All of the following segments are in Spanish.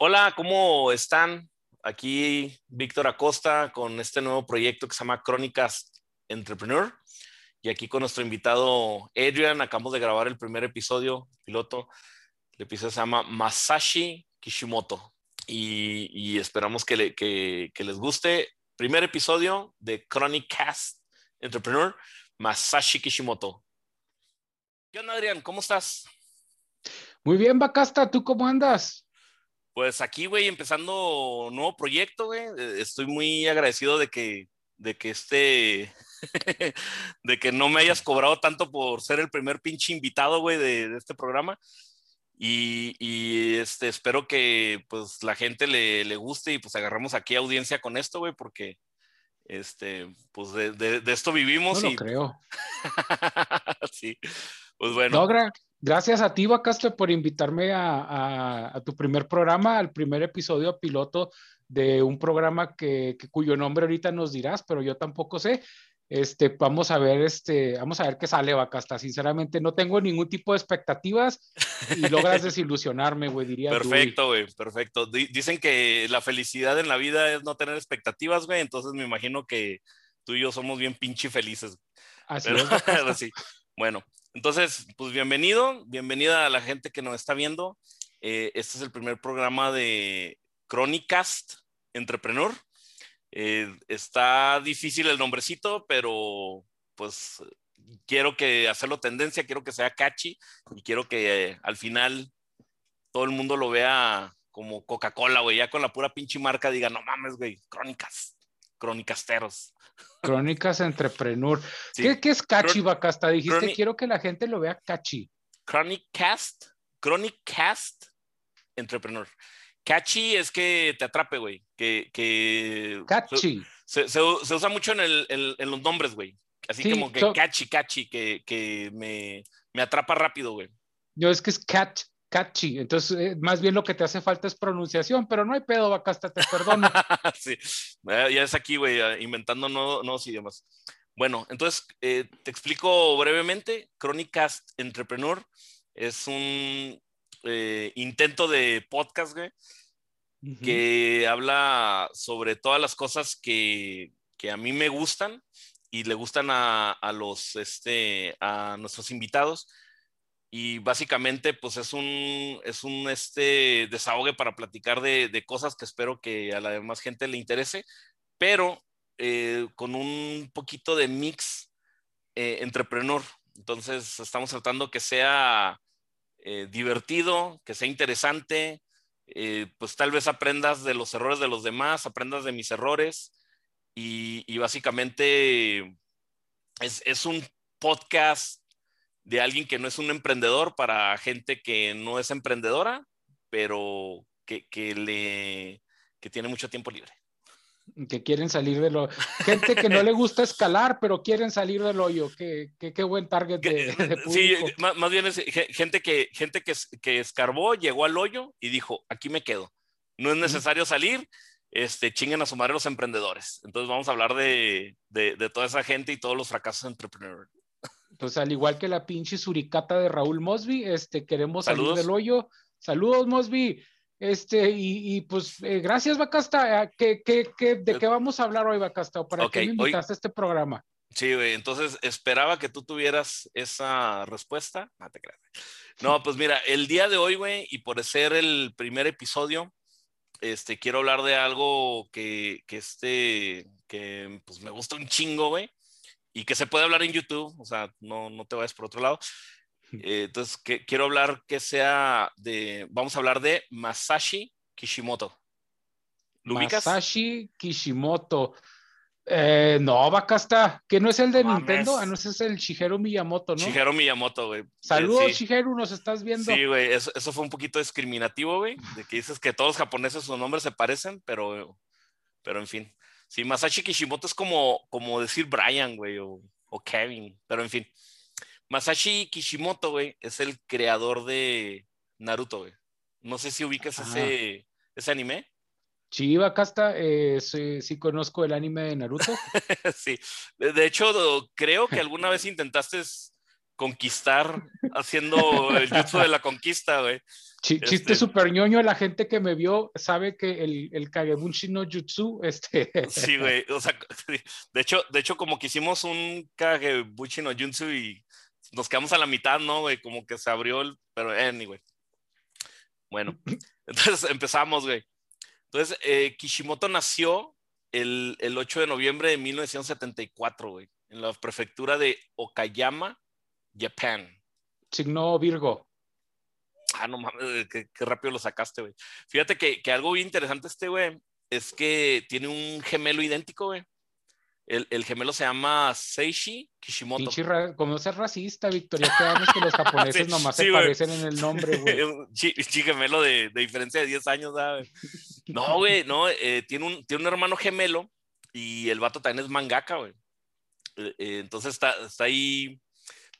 Hola, ¿cómo están? Aquí Víctor Acosta con este nuevo proyecto que se llama Crónicas Entrepreneur. Y aquí con nuestro invitado Adrian, acabamos de grabar el primer episodio piloto. El episodio se llama Masashi Kishimoto. Y, esperamos que, les guste. Primer episodio de Crónicas Entrepreneur, Masashi Kishimoto. ¿Qué onda, Adrian? ¿Cómo estás? Muy bien, Bacasta, ¿tú cómo andas? Pues aquí, güey, empezando un nuevo proyecto, güey. Eh, estoy muy agradecido de que, de que este, de que no me hayas cobrado tanto por ser el primer pinche invitado, güey, de, este programa. Y, este, espero que pues la gente le, le, guste y pues agarramos aquí audiencia con esto, güey, porque este, pues de, de, esto vivimos. No y... lo creo. sí, pues bueno. Gracias a ti, Bacaste, por invitarme a, tu primer programa, al primer episodio piloto de un programa que, cuyo nombre ahorita nos dirás, pero yo tampoco sé. Este, vamos a ver, este, vamos a ver qué sale, Bacasta. Sinceramente, no tengo ningún tipo de expectativas y logras desilusionarme, güey, diría. Perfecto, güey, perfecto. dicen que la felicidad en la vida es no tener expectativas, güey, entonces me imagino que tú y yo somos bien pinche felices. Así es. Bueno, entonces, pues bienvenido, bienvenida a la gente que nos está viendo. Eh, este es el primer programa de Chronicast Entrepreneur. Eh, está difícil el nombrecito, pero pues quiero que hacerlo tendencia, quiero que sea catchy y quiero que eh, al final todo el mundo lo vea como Coca-Cola, güey, ya con la pura pinche marca diga, no mames, güey, crónicas, cronicasteros. Crónicas Entrepreneur. ¿Qué, es Cachi, Bacasta? Dijiste, quiero que la gente lo vea Cachi. Chronic Cast, Chronic Cast Entrepreneur. Catchy es que te atrape, güey. Que, que catchy. Se, usa mucho en, el, en, los nombres, güey. Así como que catchy, catchy, que, que me, me, atrapa rápido, güey. Yo es que es catch, catchy. Entonces, eh, más bien lo que te hace falta es pronunciación, pero no hay pedo, Bacasta, te perdono. sí, ya es aquí, güey, inventando nuevos, idiomas. Bueno, entonces eh, te explico brevemente. Crónicas Entrepreneur es un eh, intento de podcast, güey, que habla sobre todas las cosas que, que, a mí me gustan y le gustan a, a los, este, a nuestros invitados y básicamente pues es un, es un este, desahogue para platicar de, de, cosas que espero que a la demás gente le interese, pero eh, con un poquito de mix eh, entrepreneur. Entonces estamos tratando que sea eh, divertido, que sea interesante, pues tal vez aprendas de los errores de los demás, aprendas de mis errores y, y básicamente es, es un podcast de alguien que no es un emprendedor para gente que no es emprendedora, pero que, que le que tiene mucho tiempo libre. Que quieren salir de lo. Gente que no le gusta escalar, pero quieren salir del hoyo. Qué, qué, qué buen target de, público. Sí, más, bien es gente, que, gente que, que escarbó, llegó al hoyo y dijo: aquí me quedo. No es necesario salir, este, chinguen a su madre los emprendedores. Entonces vamos a hablar de, de, de toda esa gente y todos los fracasos de Pues al igual que la pinche suricata de Raúl Mosby, este, queremos salir del hoyo. Saludos, Mosby. Este, y, pues eh, gracias, Bacasta. ¿Qué, qué, qué, de qué vamos a hablar hoy, Bacasta? ¿Para qué me invitaste a este programa? Sí, güey, entonces esperaba que tú tuvieras esa respuesta. No te creas. No, pues mira, el día de hoy, güey, y por ser el primer episodio, este, quiero hablar de algo que, que este, que pues me gusta un chingo, güey y que se puede hablar en YouTube, o sea, no, no te vayas por otro lado. Eh, entonces, que, quiero hablar que sea de, vamos a hablar de Masashi Kishimoto. ¿Lo Masashi Kishimoto. Eh, no, Bacasta, que no es el de Nintendo, ah, no, ese es el Shigeru Miyamoto, ¿no? Shigeru Miyamoto, güey. Saludos, Shigeru, nos estás viendo. Sí, güey, eso, eso, fue un poquito discriminativo, güey, de que dices que todos los japoneses sus nombres se parecen, pero, pero en fin. Sí, Masashi Kishimoto es como, como decir Brian, güey, o, Kevin, pero en fin. Masashi Kishimoto, güey, es el creador de Naruto, güey. No sé si ubicas ese, ese anime. Sí, acá está. Eh, sí, conozco el anime de Naruto. sí. De, hecho, creo que alguna vez intentaste conquistar haciendo el jutsu de la conquista, güey. chiste este súper ñoño, la gente que me vio sabe que el, el no Jutsu, este... Sí, güey, o sea, de hecho, de hecho como que hicimos un Kagebushi no Jutsu y nos quedamos a la mitad, ¿no, güey? Como que se abrió el... Pero, anyway. Bueno, entonces empezamos, güey. Entonces, eh, Kishimoto nació el, el 8 de noviembre de 1974, güey, en la prefectura de Okayama, Japan. Signo Virgo. Ah, no mames, eh, qué, rápido lo sacaste, güey. Fíjate que, que algo bien interesante este, güey, es que tiene un gemelo idéntico, güey. El, el, gemelo se llama Seishi Kishimoto. como no ser racista, Victoria, que que los japoneses nomás se parecen en el nombre, güey. Chi, gemelo de, de, diferencia de 10 años, ¿sabes? No, güey, no, eh, tiene, un, tiene un hermano gemelo y el vato también es mangaka, güey. Eh, entonces está, está ahí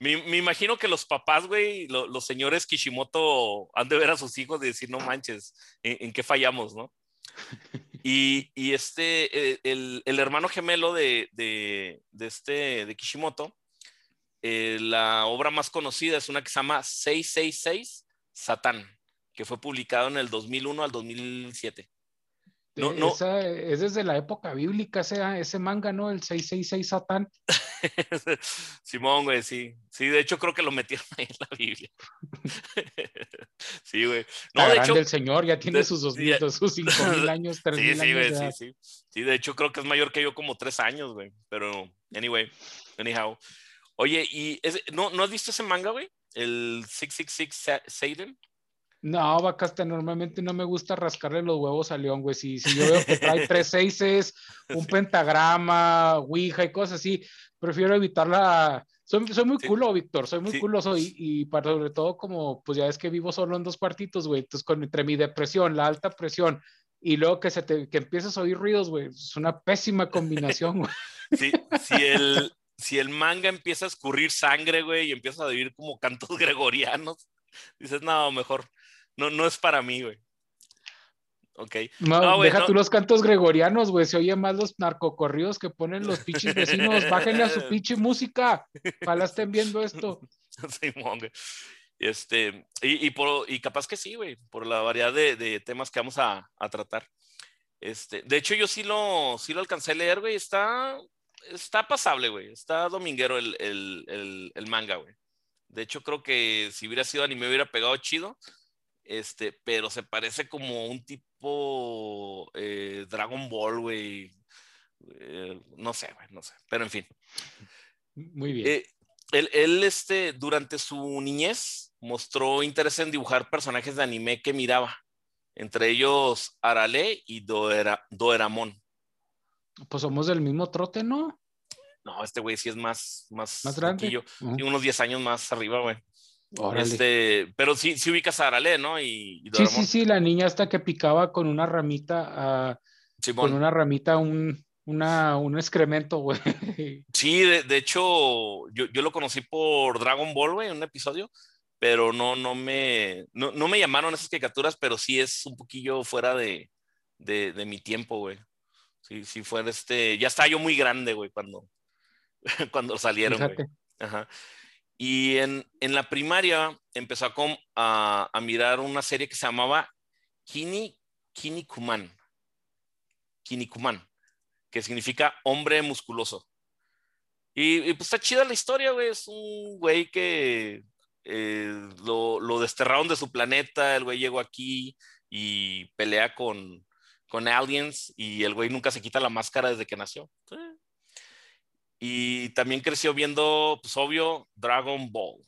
me, imagino que los papás, güey, los señores Kishimoto han de ver a sus hijos y decir, no manches, ¿en, qué fallamos, no? Y, y este, eh, el, el, hermano gemelo de, de, de, este, de Kishimoto, eh, la obra más conocida es una que se llama 666 Satán, que fue publicado en el 2001 al 2007. No, no. es desde la época bíblica ese, ese manga, ¿no? El 666 Satán. Simón, güey, sí. Sí, de hecho creo que lo metieron ahí en la Biblia. sí, güey. No, de hecho. El Señor ya tiene sus dos mil, sus cinco mil años, tres sí, sí, años. sí, sí. Sí, de hecho creo que es mayor que yo como tres años, güey. Pero, anyway, anyhow. Oye, ¿y ¿no, ¿no has visto ese manga, güey? El 666 Satan. No, Bacasta, normalmente no me gusta rascarle los huevos a León, güey. Si, si yo veo que trae tres seises, un pentagrama, ouija y cosas así, prefiero evitarla. Soy, soy muy culo, Víctor, soy muy culoso y, y para, sobre todo como, pues ya es que vivo solo en dos cuartitos, güey. Entonces, con, entre mi depresión, la alta presión y luego que, se te, que empieces a oír ruidos, güey, es una pésima combinación, güey. Sí, si el, si el manga empieza a escurrir sangre, güey, y empieza a oír como cantos gregorianos, dices, no, mejor no, no es para mí, güey. Ok. No, deja tú los cantos gregorianos, güey. Se oye más los narcocorridos que ponen los pinches vecinos. Bájenle a su pinche música. Ojalá estén viendo esto. Sí, Este, y, y, por, y capaz que sí, güey, por la variedad de, de temas que vamos a, a, tratar. Este, de hecho, yo sí lo, sí lo alcancé a leer, güey. Está, está pasable, güey. Está dominguero el, el, el, el manga, güey. De hecho, creo que si hubiera sido anime hubiera pegado chido este, pero se parece como un tipo eh, Dragon Ball, güey. Eh, no sé, güey, no sé, pero en fin. Muy bien. Eh, él, este, durante su niñez mostró interés en dibujar personajes de anime que miraba, entre ellos Arale y Doera, Doeramon. Pues somos del mismo trote, ¿no? No, este güey sí es más, más, más grande. unos 10 años más arriba, güey. Este, pero sí, sí ubicas a Arale, ¿no? Y, sí, sí, sí, la niña hasta que picaba con una ramita, uh, con una ramita un, una, un excremento, güey. Sí, de, hecho, yo, yo, lo conocí por Dragon Ball, güey, en un episodio, pero no, no, me, no, no, me llamaron esas caricaturas, pero sí es un poquillo fuera de, de, de mi tiempo, güey. Sí, sí, fue este, ya estaba yo muy grande, güey, cuando, cuando salieron, güey. Ajá. Y en, en la primaria empezó a, a, mirar una serie que se llamaba Kini, Kinikuman. Kinikuman, que significa hombre musculoso. Y, pues está chida la historia, güey. Es un güey que eh, lo, desterraron de su planeta. El güey llegó aquí y pelea con, con aliens. Y el güey nunca se quita la máscara desde que nació. Y también creció viendo, pues obvio, Dragon Ball.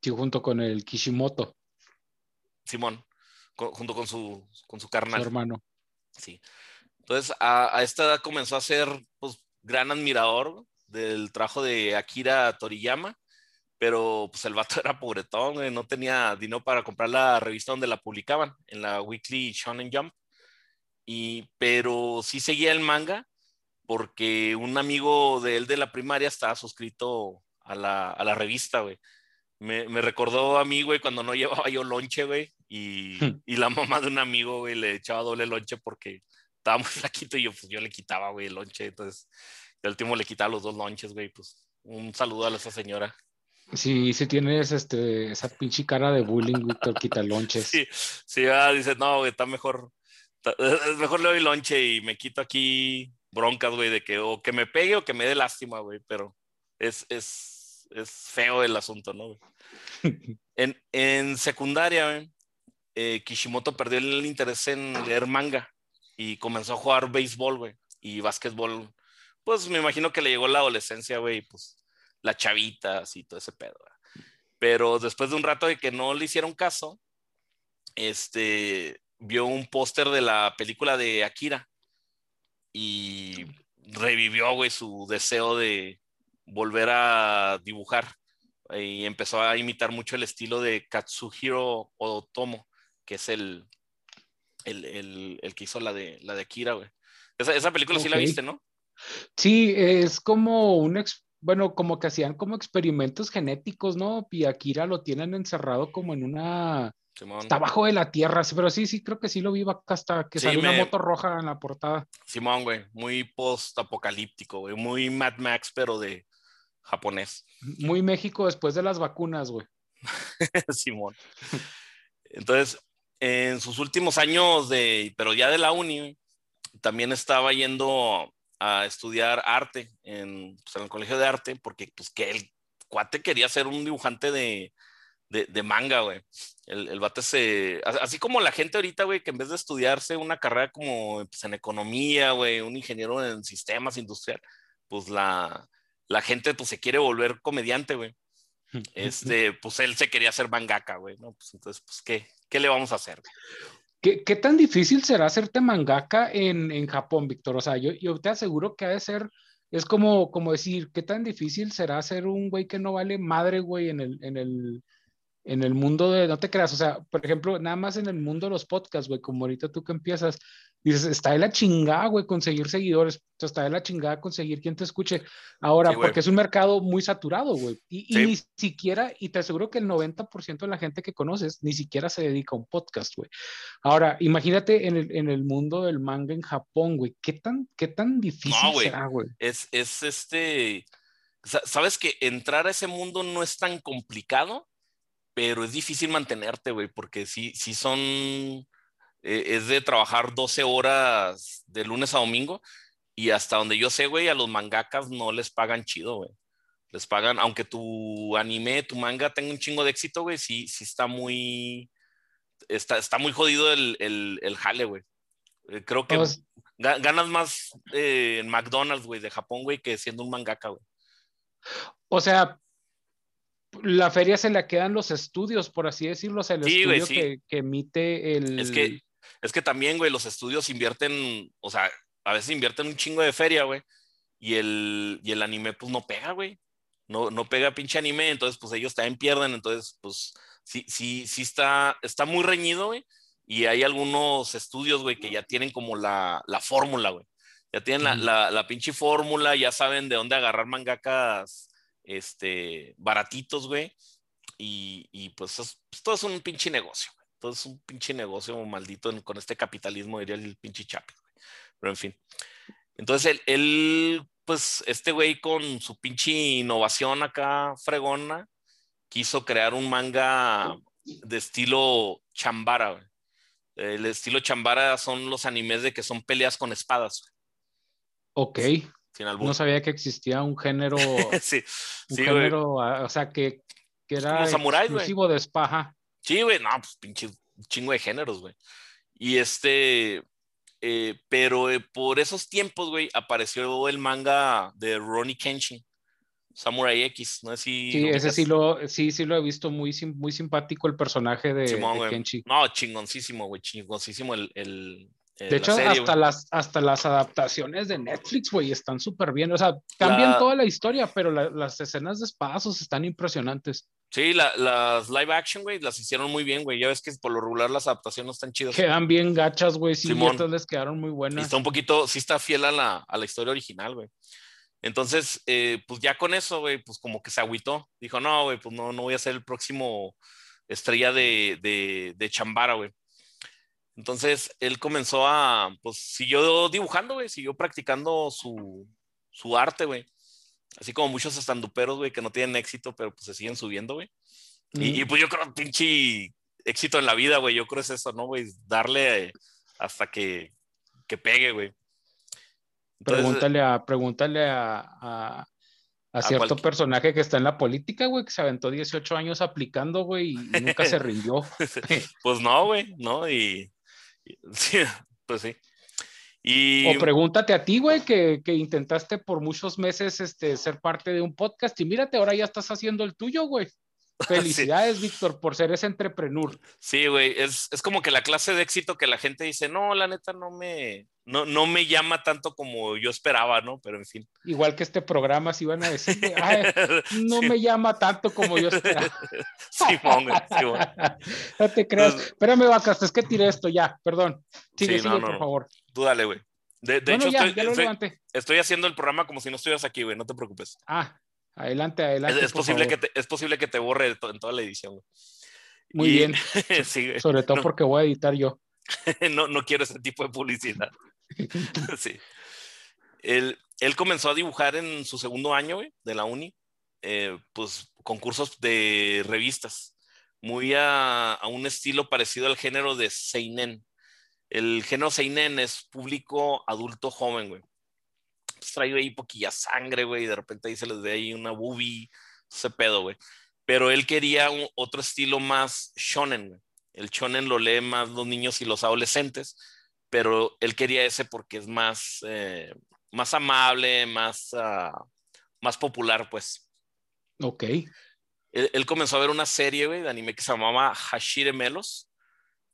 Sí, junto con el Kishimoto. Simón, junto con su, con su carnal. Su hermano. Sí. Entonces, a, esta edad comenzó a ser, pues, gran admirador del trabajo de Akira Toriyama, pero pues el vato era pobretón, no tenía dinero para comprar la revista donde la publicaban, en la Weekly Shonen Jump. Y, pero sí seguía el manga porque un amigo de él de la primaria estaba suscrito a la, a la revista, güey. Me, me, recordó a mí, güey, cuando no llevaba yo lonche, güey, y, hmm. y, la mamá de un amigo, güey, le echaba doble lonche porque estaba muy flaquito y yo, pues, yo le quitaba, güey, el lonche. Entonces, el último le quitaba los dos lonches, güey, pues Un saludo a esa señora. Sí, sí tienes este, esa pinche cara de bullying, Víctor Quitalonches. Sí, sí, ah, dice, no, güey, está mejor, es mejor le doy lonche y me quito aquí broncas, güey, de que o que me pegue o que me dé lástima, güey, pero es, es, es feo el asunto, ¿no? en, en secundaria, güey, eh, Kishimoto perdió el interés en leer manga y comenzó a jugar béisbol, güey, y básquetbol. Pues me imagino que le llegó la adolescencia, güey, pues la chavita, así, todo ese pedo. Pero después de un rato de que no le hicieron caso, este, vio un póster de la película de Akira y revivió, güey, su deseo de volver a dibujar y empezó a imitar mucho el estilo de Katsuhiro Otomo, que es el, el, que hizo la de, la de Akira, güey. Esa, película sí la viste, ¿no? Sí, es como un, bueno, como que hacían como experimentos genéticos, ¿no? Y Akira lo tienen encerrado como en una... Está abajo de la tierra, pero sí, sí, creo que sí lo vi acá hasta que salió una moto roja en la portada. Simón, güey, muy post-apocalíptico, güey, muy Mad Max, pero de japonés. Muy México después de las vacunas, güey. Simón. Entonces, en sus últimos años de, pero ya de la uni, también estaba yendo a estudiar arte en, pues, en el colegio de arte, porque pues que el cuate quería ser un dibujante de, de, manga, güey. El, el bate se, así como la gente ahorita, güey, que en vez de estudiarse una carrera como pues, en economía, güey, un ingeniero en sistemas industrial, pues la, la gente pues se quiere volver comediante, güey. Este, pues él se quería hacer mangaka, güey, ¿no? Pues entonces, pues, ¿qué, qué le vamos a hacer? ¿Qué, ¿Qué, tan difícil será hacerte mangaka en, en Japón, Víctor? O sea, yo, yo, te aseguro que ha de ser, es como, como decir, ¿qué tan difícil será ser un güey que no vale madre, güey, en el, en el, en el mundo de, no te creas, o sea, por ejemplo, nada más en el mundo de los podcasts, güey, como ahorita tú que empiezas, dices, está de la chingada, güey, conseguir seguidores, está de la chingada conseguir quien te escuche. Ahora, porque es un mercado muy saturado, güey, y, ni siquiera, y te aseguro que el 90% de la gente que conoces ni siquiera se dedica a un podcast, güey. Ahora, imagínate en el, en el mundo del manga en Japón, güey, ¿qué tan, qué tan difícil será, güey? Es, es este, sabes que entrar a ese mundo no es tan complicado pero es difícil mantenerte, güey, porque sí, sí son, eh, es de trabajar 12 horas de lunes a domingo y hasta donde yo sé, güey, a los mangakas no les pagan chido, güey. Les pagan, aunque tu anime, tu manga tenga un chingo de éxito, güey, sí, sí está muy, está, está muy jodido el, el, el jale, güey. Eh, creo que pues ganas más eh, en McDonald's, güey, de Japón, güey, que siendo un mangaka, güey. O sea, la feria se le quedan los estudios, por así decirlo, o sea, el estudio que, emite el... Es que, es que también, güey, los estudios invierten, o sea, a veces invierten un chingo de feria, güey, y el, y el anime, pues, no pega, güey. No, no pega pinche anime, entonces, pues, ellos también pierden, entonces, pues, sí, sí, sí está, está muy reñido, güey, y hay algunos estudios, güey, que ya tienen como la, la fórmula, güey. Ya tienen la, la, la pinche fórmula, ya saben de dónde agarrar mangakas este, baratitos, güey. Y, pues, pues, todo es un pinche negocio, güey. Todo es un pinche negocio maldito con este capitalismo, diría el pinche chapi, Pero en fin. Entonces, él, pues, este güey con su pinche innovación acá fregona, quiso crear un manga de estilo chambara, güey. El estilo chambara son los animes de que son peleas con espadas. Ok. No sabía que existía un género. sí, un género, ah, o sea, que, que era exclusivo de espaja. Sí, güey, no, pues pinche chingo de géneros, güey. Y este, eh, pero eh, por esos tiempos, güey, apareció el manga de Ronnie Kenshin, Samurai X, no sé si... Sí, ese sí lo, sí, sí lo he visto muy, muy simpático el personaje de, de No, chingoncísimo, güey, chingoncísimo el, el, eh, de hecho, hasta, las, hasta las adaptaciones de Netflix, güey, están súper bien. O sea, cambian toda la historia, pero las escenas de espadazos están impresionantes. Sí, las live action, güey, las hicieron muy bien, güey. Ya ves que por lo regular las adaptaciones están chidas. Quedan bien gachas, güey. Sí, estas les quedaron muy buenas. está un poquito, sí está fiel a la, a la historia original, güey. Entonces, eh, pues ya con eso, güey, pues como que se agüitó. Dijo, no, güey, pues no, no voy a ser el próximo estrella de, de, de Chambara, güey. Entonces él comenzó a, pues siguió dibujando, güey, siguió practicando su, su arte, güey. Así como muchos estanduperos, güey, que no tienen éxito, pero pues se siguen subiendo, güey. Y, pues yo creo, pinche éxito en la vida, güey, yo creo es eso, ¿no, güey? Darle hasta que, que pegue, güey. pregúntale a, pregúntale a, a, cierto personaje que está en la política, güey, que se aventó 18 años aplicando, güey, y nunca se rindió. pues no, güey, no, y, sí, pues sí. O pregúntate a ti, güey, que, que, intentaste por muchos meses este, ser parte de un podcast y mírate, ahora ya estás haciendo el tuyo, güey. Felicidades, Víctor, por ser ese entrepreneur. Sí, güey, es, es, como que la clase de éxito que la gente dice, no, la neta no me, no, no me llama tanto como yo esperaba, ¿no? Pero en fin. Igual que este programa, si van a decir, no me llama tanto como yo esperaba. sí, güey, sí, No te creas. Espérame, vacas, es que tiré esto ya, perdón. Sigue, sigue, por favor. Tú dale, güey. De, de hecho, estoy, estoy, haciendo el programa como si no estuvieras aquí, güey, no te preocupes. Ah, Adelante, adelante. Es, posible, que te, es posible que te borre en toda la edición. Muy bien. Sobre todo porque voy a editar yo. no, no quiero ese tipo de publicidad. sí. Él, él, comenzó a dibujar en su segundo año de la uni, eh, pues concursos de revistas, muy a, un estilo parecido al género de Seinen. El género Seinen es público adulto joven, güey pues traigo ahí poquilla sangre, güey, y de repente ahí se les ve ahí una boobie, ese pedo, güey. Pero él quería otro estilo más shonen, güey. El shonen lo lee más los niños y los adolescentes, pero él quería ese porque es más, eh, más amable, más, uh, más popular, pues. Ok. Él, comenzó a ver una serie, güey, de anime que se llamaba Hashire Melos,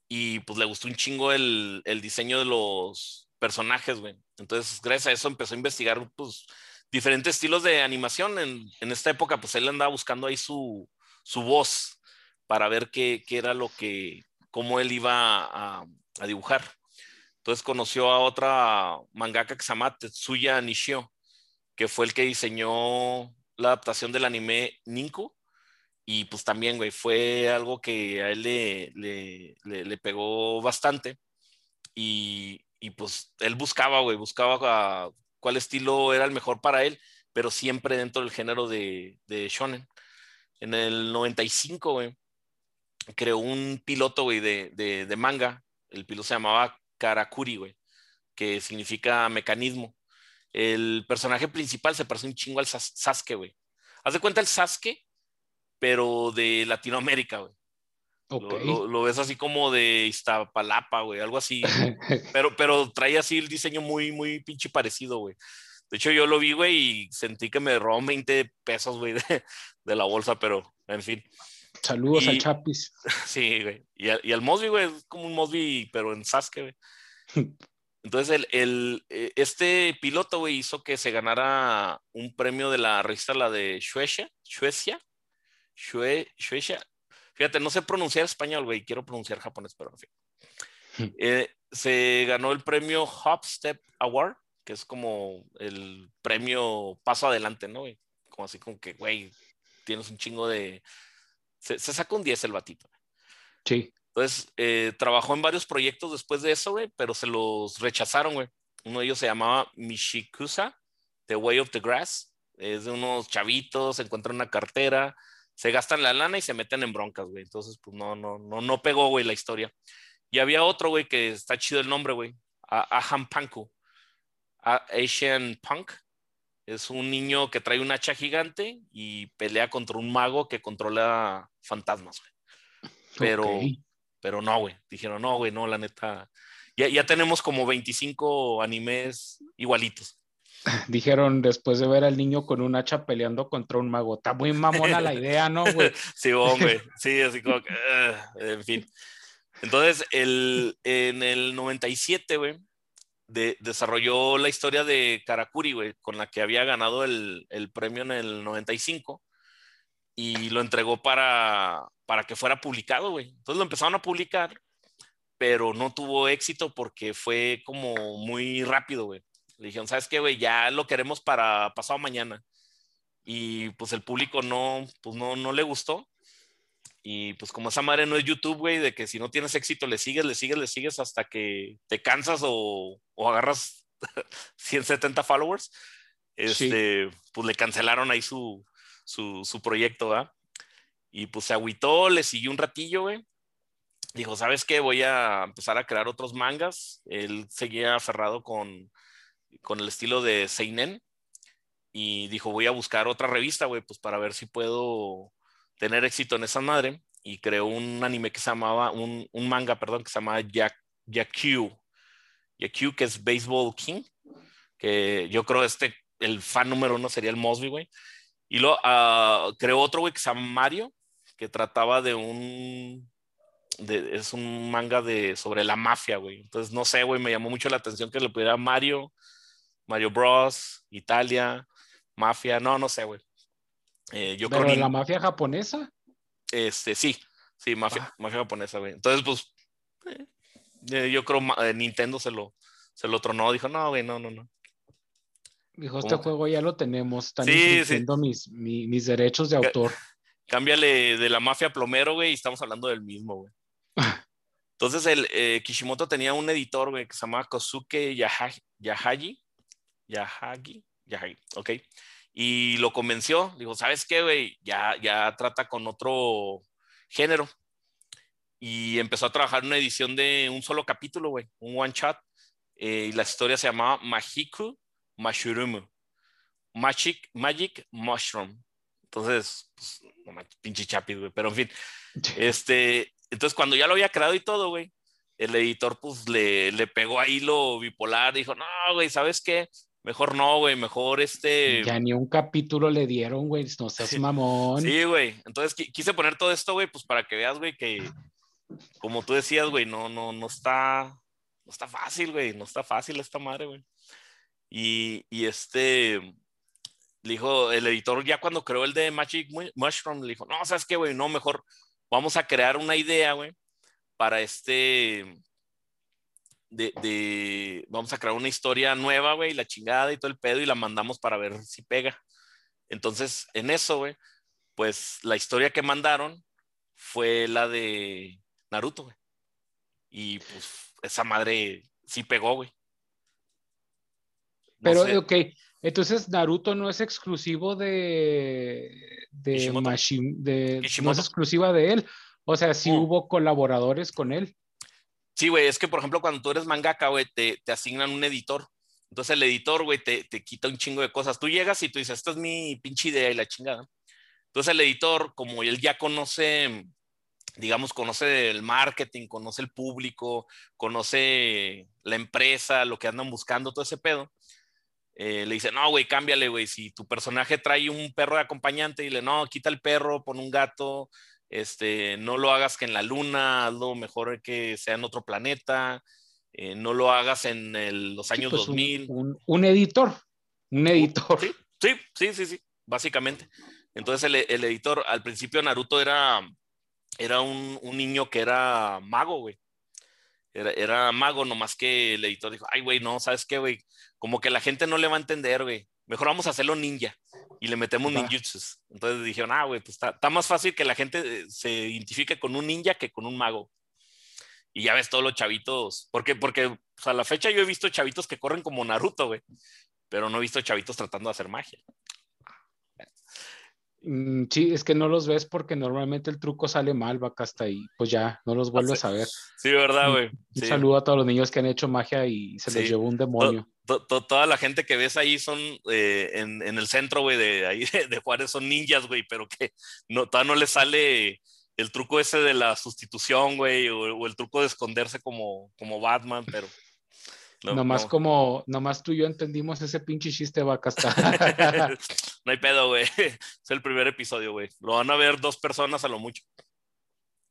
y pues le gustó un chingo el, el diseño de los, personajes, güey. Entonces, gracias a eso empezó a investigar, pues, diferentes estilos de animación. En, en esta época, pues, él andaba buscando ahí su, su voz para ver qué, qué, era lo que, cómo él iba a, a, dibujar. Entonces conoció a otra mangaka que se llama Tetsuya Nishio, que fue el que diseñó la adaptación del anime Ninku. Y pues también, güey, fue algo que a él le, le, le, pegó bastante. Y, y pues él buscaba, güey, buscaba cuál estilo era el mejor para él, pero siempre dentro del género de, de shonen. En el 95, güey, creó un piloto, güey, de, de, manga. El piloto se llamaba Karakuri, güey, que significa mecanismo. El personaje principal se parece un chingo al Sasuke, güey. Haz de cuenta el Sasuke, pero de Latinoamérica, güey. Lo, ves así como de Iztapalapa, güey, algo así. pero, pero trae así el diseño muy, muy pinche parecido, güey. De hecho, yo lo vi, güey, y sentí que me robó 20 pesos, güey, de, la bolsa, pero en fin. Saludos al Chapis. Sí, güey. Y, y al Mosby, güey, es como un Mosby, pero en Sasuke, güey. Entonces, el, el, eh, este piloto, güey, hizo que se ganara un premio de la revista, la de Suecia, Suecia, Suecia, Fíjate, no sé pronunciar español, güey, quiero pronunciar japonés, pero en fin. Eh, se ganó el premio Hop Step Award, que es como el premio paso adelante, ¿no? Güey? Como así como que, güey, tienes un chingo de... Se, saca un 10 el batito. Sí. Entonces, eh, trabajó en varios proyectos después de eso, güey, pero se los rechazaron, güey. Uno de ellos se llamaba Mishikusa, The Way of the Grass. Es de unos chavitos, se encuentra una cartera, se gastan la lana y se meten en broncas, güey. Entonces, pues no, no, no, no pegó, güey, la historia. Y había otro, güey, que está chido el nombre, güey. Aham Panku. Asian Punk. Es un niño que trae un hacha gigante y pelea contra un mago que controla fantasmas, güey. Pero, pero no, güey. Dijeron, no, güey, no, la neta. Ya, ya tenemos como 25 animes igualitos. dijeron después de ver al niño con un hacha peleando contra un mago. Está muy mamona la idea, ¿no, güey? Sí, hombre, sí, así como que, en fin. Entonces, el, en el 97, güey, desarrolló la historia de Karakuri, güey, con la que había ganado el, el, premio en el 95 y lo entregó para, para que fuera publicado, güey. Entonces lo empezaron a publicar, pero no tuvo éxito porque fue como muy rápido, güey. Le dijeron, ¿sabes qué, güey? Ya lo queremos para pasado mañana. Y pues el público no, pues no, no le gustó. Y pues como esa madre no es YouTube, güey, de que si no tienes éxito le sigues, le sigues, le sigues hasta que te cansas o, o agarras 170 followers, este, pues le cancelaron ahí su, su, su proyecto, ¿va? Y pues se agüitó, le siguió un ratillo, güey. Dijo, ¿sabes qué? Voy a empezar a crear otros mangas. Él seguía aferrado con, con el estilo de Seinen. Y dijo, voy a buscar otra revista, güey, pues para ver si puedo tener éxito en esa madre. Y creó un anime que se llamaba, un, un manga, perdón, que se llamaba Jack, Yakyu. Yakyu, que es Baseball King. Que yo creo este, el fan número uno sería el Mosby, güey. Y luego uh, creó otro, güey, que se llama Mario, que trataba de un es un manga de sobre la mafia, güey. Entonces, no sé, güey, me llamó mucho la atención que le pudiera Mario, Mario Bros, Italia, mafia, no, no sé, güey. Eh, yo ¿Pero creo la mafia japonesa? Este, sí, sí, mafia, ah. mafia japonesa, güey. Entonces, pues, eh, yo creo eh, Nintendo se lo, se lo tronó, dijo, no, güey, no, no, no. Dijo, este juego ya lo tenemos, están sí, Mis, mis, derechos de autor. Cámbiale de la mafia plomero, güey, y estamos hablando del mismo, güey. Entonces, el eh, Kishimoto tenía un editor, güey, que se llamaba Kosuke Yahagi, Yahagi, Yahagi, Yahagi, ok. Y lo convenció, dijo, ¿sabes qué, güey? Ya, ya trata con otro género. Y empezó a trabajar una edición de un solo capítulo, güey, un one shot. Eh, y la historia se llamaba Mahiku Mashurumu. Magic, Magic Mushroom. Entonces, pues, no pinche chapis, güey. Pero en fin, este, entonces cuando ya lo había creado y todo, güey, el editor, pues le, le pegó ahí lo bipolar. Dijo, no, güey, ¿sabes qué? Mejor no, güey, mejor este. Ya ni un capítulo le dieron, güey, no seas mamón. Sí, güey. Entonces quise poner todo esto, güey, pues para que veas, güey, que como tú decías, güey, no, no, no está, no está fácil, güey, no está fácil esta madre, güey. Y, y este, le dijo, el editor ya cuando creó el de Magic Mushroom, le dijo, no, ¿sabes qué, güey? No, mejor vamos a crear una idea, güey, para este, de, de, vamos a crear una historia nueva, güey, la chingada y todo el pedo y la mandamos para ver si pega. Entonces, en eso, güey, pues la historia que mandaron fue la de Naruto, güey. Y pues esa madre sí pegó, güey. Pero, ok, entonces Naruto no es exclusivo de, de, de no es exclusiva de él. O sea, sí hubo colaboradores con él. Sí, güey, es que por ejemplo cuando tú eres mangaka, güey, te, asignan un editor. Entonces el editor, güey, te, te, quita un chingo de cosas. Tú llegas y tú dices, esta es mi pinche idea y la chingada. Entonces el editor, como él ya conoce, digamos, conoce el marketing, conoce el público, conoce la empresa, lo que andan buscando, todo ese pedo, eh, le dice, no, güey, cámbiale, güey, si tu personaje trae un perro de acompañante, y le, no, quita el perro, pon un gato, este, no lo hagas que en la luna, hazlo mejor que sea en otro planeta, eh, no lo hagas en los años 2000. Pues, un, editor, un editor. Sí, sí, sí, sí, básicamente. Entonces el, el, editor, al principio Naruto era, era un, un niño que era mago, güey. Era, era, mago, nomás que el editor dijo, ay, güey, no, ¿sabes qué, güey? Como que la gente no le va a entender, güey. Mejor vamos a hacerlo ninja y le metemos ninjutsus. Entonces dijeron, ah, güey, pues está, más fácil que la gente eh, se identifique con un ninja que con un mago. Y ya ves todos los chavitos, porque, porque pues, a la fecha yo he visto chavitos que corren como Naruto, güey, pero no he visto chavitos tratando de hacer magia. Mm, sí, es que no los ves porque normalmente el truco sale mal, va hasta ahí, pues ya, no los vuelves a ver. Sí, verdad, güey. Un, saludo a todos los niños que han hecho magia y se les llevó un demonio. Toda la gente que ves ahí son eh, en, el centro, güey, de ahí de, Juárez son ninjas, güey, pero que no, todavía no les sale el truco ese de la sustitución, güey, o, o, el truco de esconderse como, como Batman, pero no, nomás como, nomás tú y yo entendimos ese pinche chiste vaca no hay pedo, güey. Es el primer episodio, güey. Lo van a ver dos personas a lo mucho.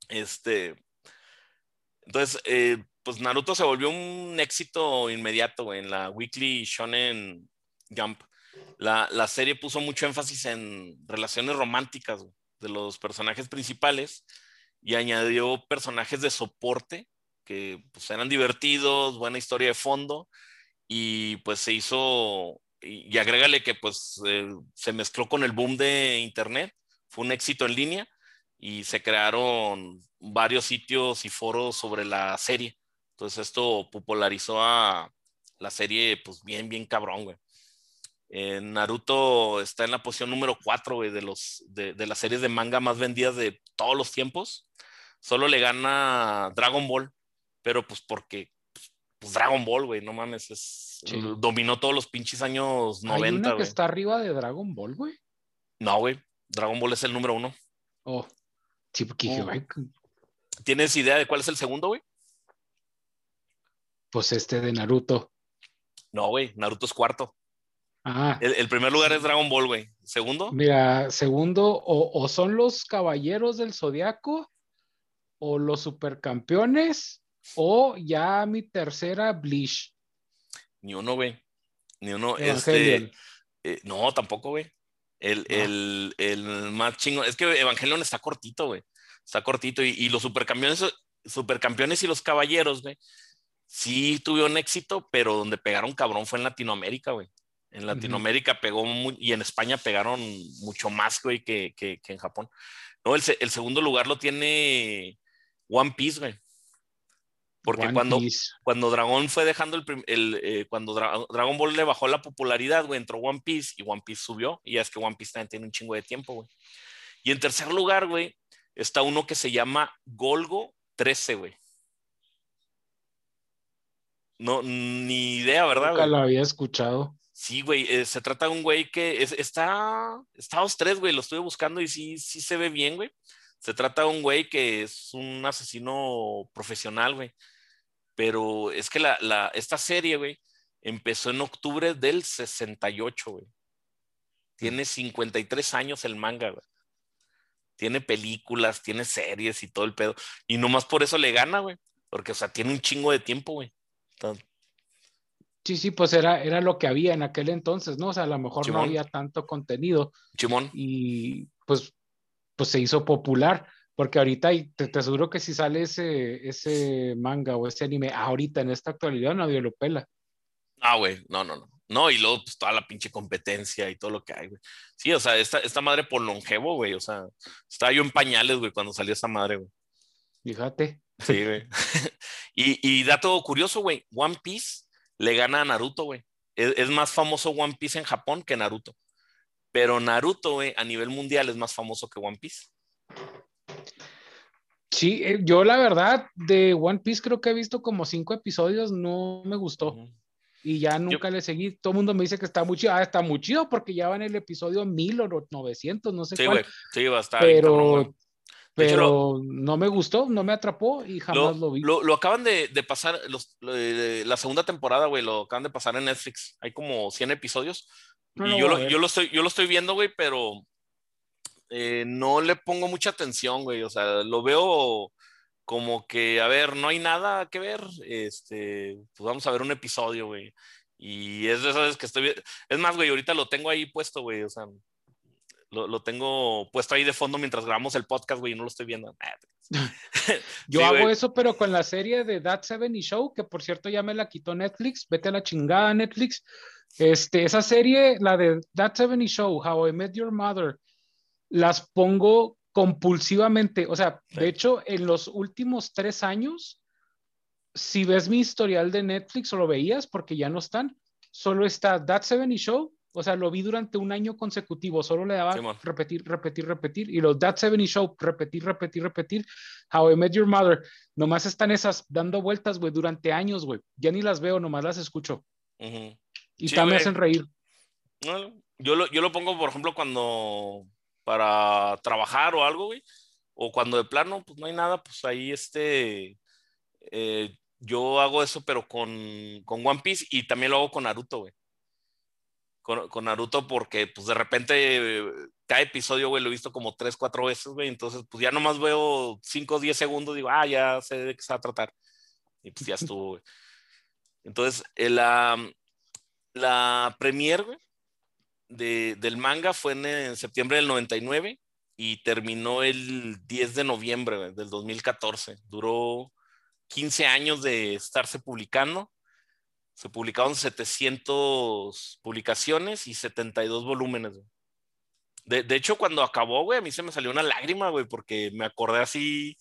Este. Entonces, eh, pues Naruto se volvió un éxito inmediato, güey, en la Weekly Shonen Jump. La, la, serie puso mucho énfasis en relaciones románticas de los personajes principales y añadió personajes de soporte que pues, eran divertidos, buena historia de fondo, y pues se hizo, y, agrégale que pues eh, se mezcló con el boom de Internet, fue un éxito en línea, y se crearon varios sitios y foros sobre la serie. Entonces esto popularizó a la serie, pues bien, bien cabrón, güey. Naruto está en la posición número 4, güey, de, los, de, de las series de manga más vendidas de todos los tiempos. Solo le gana Dragon Ball, pero pues porque pues Dragon Ball, güey, no mames, es, dominó todos los pinches años 90. ¿Hay una que está arriba de Dragon Ball, güey? No, güey, Dragon Ball es el número uno. Oh, sí, porque oh. ¿Tienes idea de cuál es el segundo, güey? Pues este de Naruto. No, güey, Naruto es cuarto. Ah. El, primer lugar es Dragon Ball, güey. ¿Segundo? Mira, segundo, o, o son los Caballeros del Zodiaco, o los Supercampeones, o ya mi tercera Bleach. Ni uno, güey. Ni uno. Este, eh, no, tampoco, güey. El, el, el, más chingo. Es que Evangelion está cortito, güey. Está cortito. Y, los supercampeones, supercampeones y los caballeros, güey. Sí tuvieron éxito, pero donde pegaron cabrón fue en Latinoamérica, güey. En Latinoamérica pegó y en España pegaron mucho más, güey, que, que, en Japón. No, el, el, segundo lugar lo tiene One Piece, güey. Porque cuando, cuando Dragon fue dejando el, el eh, cuando Dragon Ball le bajó la popularidad, güey, entró One Piece y One Piece subió. Y ya es que One Piece también tiene un chingo de tiempo, güey. Y en tercer lugar, güey, está uno que se llama Golgo 13, güey. No, ni idea, ¿verdad? Nunca lo había escuchado. Sí, güey, eh, se trata de un güey que está, está los tres, güey, lo estuve buscando y sí, sí se ve bien, güey. Se trata de un güey que es un asesino profesional, güey. Pero es que la, esta serie, güey, empezó en octubre del 68, güey. Tiene 53 años el manga, güey. Tiene películas, tiene series y todo el pedo. Y nomás por eso le gana, güey. Porque, o sea, tiene un chingo de tiempo, güey. Sí, sí, pues era, era lo que había en aquel entonces, ¿no? O sea, a lo mejor no había tanto contenido. Chimón. Y pues pues se hizo popular, porque ahorita te, te, aseguro que si sale ese, ese manga o ese anime ahorita en esta actualidad nadie lo pela. Ah, güey, no, no, no. No, y luego pues, toda la pinche competencia y todo lo que hay, güey. Sí, o sea, esta, esta madre por longevo, güey, o sea, estaba yo en pañales, güey, cuando salió esa madre, güey. Fíjate. Sí, güey. y, y dato curioso, güey, One Piece le gana a Naruto, güey. Es, es, más famoso One Piece en Japón que Naruto. Pero Naruto, güey, a nivel mundial es más famoso que One Piece. Sí, eh, yo la verdad de One Piece creo que he visto como cinco episodios, no me gustó. Y ya nunca le seguí. Todo el mundo me dice que está muy chido. Ah, está muy chido porque ya va en el episodio 1000 o 900, no sé sí, cuál. Sí, va a estar. Pero, pero no me gustó, no me atrapó y jamás lo, vi. Lo, acaban de, pasar, los, la segunda temporada, güey, lo acaban de pasar en Netflix. Hay como 100 episodios y yo, lo, yo, lo estoy, yo lo estoy viendo, güey, pero eh, no le pongo mucha atención, güey. O sea, lo veo como que, a ver, no hay nada que ver. Este, pues vamos a ver un episodio, güey. Y es de esas que estoy Es más, güey, ahorita lo tengo ahí puesto, güey. O sea, lo, lo, tengo puesto ahí de fondo mientras grabamos el podcast, güey, y no lo estoy viendo. Yo hago eso, pero con la serie de That Seven y Show, que por cierto ya me la quitó Netflix. Vete a la chingada, Netflix. Este, esa serie, la de That 70 Show, How I Met Your Mother, las pongo compulsivamente. O sea, de hecho, en los últimos tres años, si ves mi historial de Netflix o lo veías, porque ya no están, solo está That 70 Show. O sea, lo vi durante un año consecutivo, solo le daba repetir, repetir, repetir. Y los That 70 Show, repetir, repetir, repetir. How I Met Your Mother, nomás están esas dando vueltas, güey, durante años, güey. Ya ni las veo, nomás las escucho. Y también me hacen reír. yo, lo, yo lo pongo, por ejemplo, cuando para trabajar o algo, güey. O cuando de plano, pues no hay nada, pues ahí este. Eh, yo hago eso, pero con, con, One Piece y también lo hago con Naruto, güey. Con, con, Naruto porque, pues de repente, cada episodio, güey, lo he visto como tres, cuatro veces, güey. Entonces, pues ya nomás veo cinco o diez segundos, digo, ah, ya sé de qué se va a tratar. Y pues ya estuvo, güey. Entonces, la, la premier de, del manga fue en, septiembre del 99 y terminó el 10 de noviembre del 2014. Duró 15 años de estarse publicando. Se publicaron 700 publicaciones y 72 volúmenes. De, de, hecho, cuando acabó, güey, a mí se me salió una lágrima, güey, porque me acordé así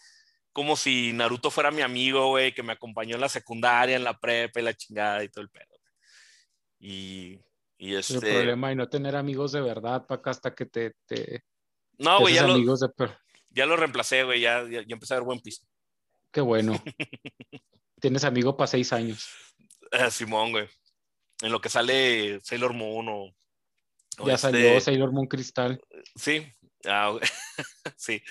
como si Naruto fuera mi amigo, güey, que me acompañó en la secundaria, en la prepa y la chingada y todo el pedo. Y, Y este... El problema y no tener amigos de verdad, acá hasta que te... te no, güey, ya, lo, ya lo reemplacé, güey, ya, ya, empecé a ver buen piso. Qué bueno. Tienes amigo para seis años. Simón, güey. En lo que sale Sailor Moon o... ya este salió Sailor Moon Cristal. Sí, ah, sí.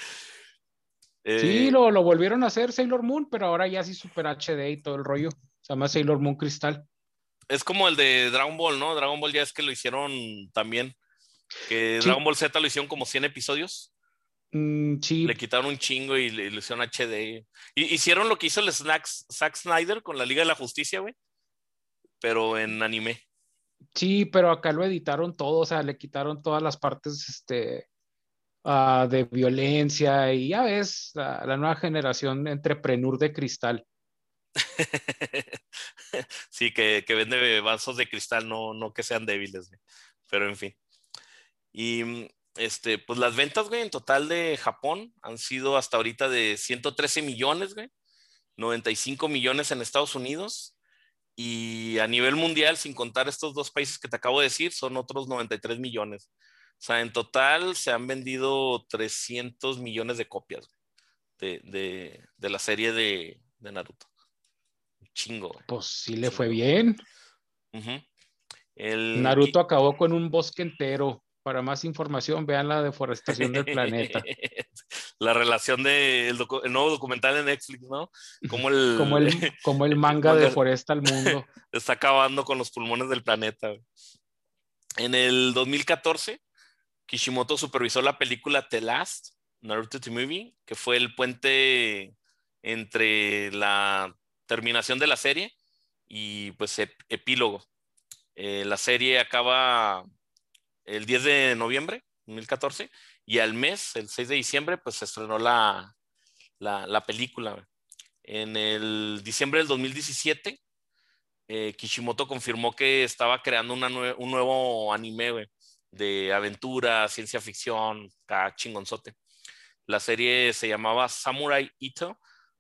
sí, eh, lo, lo, volvieron a hacer Sailor Moon, pero ahora ya sí Super HD y todo el rollo. Se llama Sailor Moon Cristal es como el de Dragon Ball, ¿no? Dragon Ball ya es que lo hicieron también. Que Dragon Ball Z lo hicieron como 100 episodios. Mm, sí. Le quitaron un chingo y le, hicieron HD. Y, hicieron lo que hizo el Snacks, Zack Snyder con la Liga de la Justicia, güey. Pero en anime. Sí, pero acá lo editaron todo, o sea, le quitaron todas las partes este, uh, de violencia y ya ves, la, la nueva generación entrepreneur de cristal. sí, que, vende vasos de cristal, no, no que sean débiles, pero en fin. Y mm, este, pues las ventas, güey, en total de Japón han sido hasta ahorita de 113 millones, güey, 95 millones en Estados Unidos y a nivel mundial, sin contar estos dos países que te acabo de decir, son otros 93 millones. O sea, en total se han vendido 300 millones de copias de, la serie de Naruto chingo. Pues sí le fue bien. El... Naruto acabó con un bosque entero. Para más información, vean la deforestación del planeta. La relación del de nuevo documental de Netflix, ¿no? Como el, como el, como el manga deforesta el mundo. Está acabando con los pulmones del planeta. En el 2014, Kishimoto supervisó la película The Last, Naruto The Movie, que fue el puente entre la terminación de la serie y pues epílogo. Eh, la serie acaba el 10 de noviembre 2014 y al mes, el 6 de diciembre, pues se estrenó la, la, película. En el diciembre del 2017, eh, Kishimoto confirmó que estaba creando una un nuevo anime de aventura, ciencia ficción, chingonzote. La serie se llamaba Samurai Ito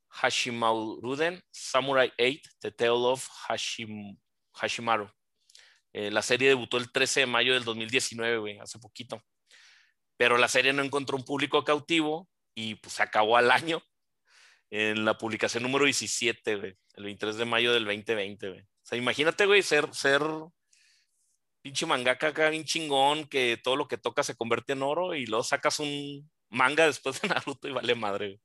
Hashimaruden, Samurai 8, The Tale of Hashimaru. Eh, la serie debutó el 13 de mayo del 2019, güey, hace poquito. Pero la serie no encontró un público cautivo y pues se acabó al año en la publicación número 17, güey, el 23 de mayo del 2020, güey. O sea, imagínate, güey, ser, ser pinche mangaka acá bien chingón, que todo lo que toca se convierte en oro y luego sacas un manga después de Naruto y vale madre, güey.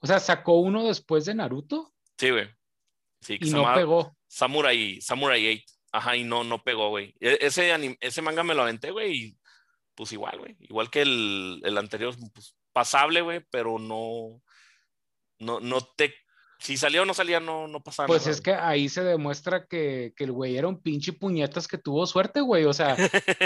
O sea, sacó uno después de Naruto. Sí, güey. Sí, y no pegó. Samurai, Samurai 8. Ajá, y no, no pegó, güey. E, ese, ese manga me lo aventé, güey, y pues igual, güey. Igual que el, el anterior, pues pasable, güey, pero no, no, no te si salía o no salía, no, no pasaba pues es que ahí se demuestra que, que, el güey era un pinche puñetas que tuvo suerte, güey. O sea,